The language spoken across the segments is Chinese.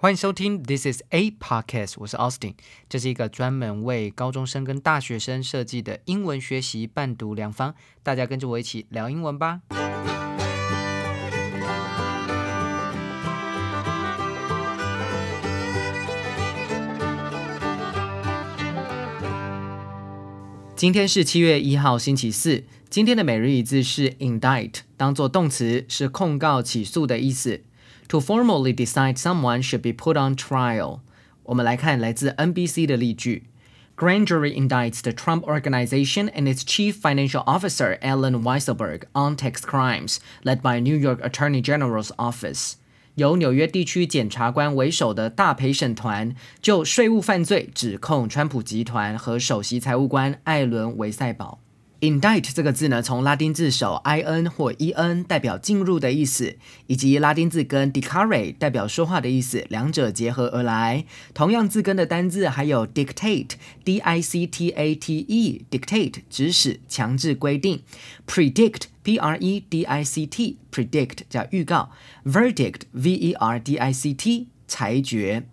欢迎收听 This is a podcast，我是 Austin，这是一个专门为高中生跟大学生设计的英文学习伴读良方，大家跟着我一起聊英文吧。今天是七月一号，星期四。今天的每日一字是 indict，当做动词是控告、起诉的意思。To formally decide someone should be put on trial。我们来看来自 NBC 的例句：Grand jury indicts the Trump organization and its chief financial officer Alan Weisselberg on tax crimes, led by New York Attorney General's office。由纽约地区检察官为首的大陪审团就税务犯罪指控川普集团和首席财务官艾伦维塞堡。 Indict 这个字呢，从拉丁字首 i n 或 e n 代表进入的意思，以及拉丁字根 dicare 代表说话的意思，两者结合而来。同样字根的单字还有 dictate d i c t a t e dictate 指使、强制规定；predict p r e d i c t predict 叫预告；verdict v e r d i c t 裁决。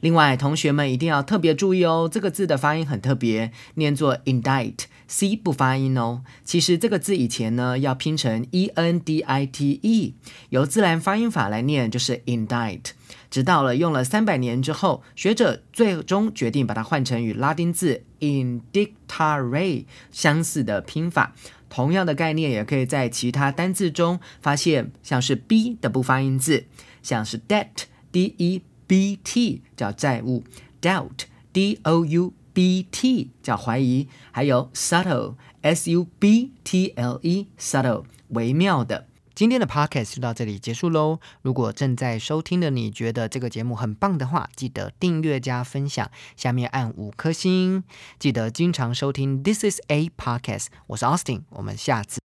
另外，同学们一定要特别注意哦，这个字的发音很特别，念作 indict，c 不发音哦。其实这个字以前呢要拼成 e n d i t e，由自然发音法来念就是 indict。直到了用了三百年之后，学者最终决定把它换成与拉丁字 indictare 相似的拼法。同样的概念也可以在其他单字中发现，像是 b 的不发音字，像是 debt，d e。B T 叫债务，doubt，D O U B T 叫怀疑，还有 subtle，S U B T L E，subtle 微妙的。今天的 podcast 就到这里结束喽。如果正在收听的你觉得这个节目很棒的话，记得订阅加分享，下面按五颗星。记得经常收听 This is a podcast，我是 Austin，我们下次。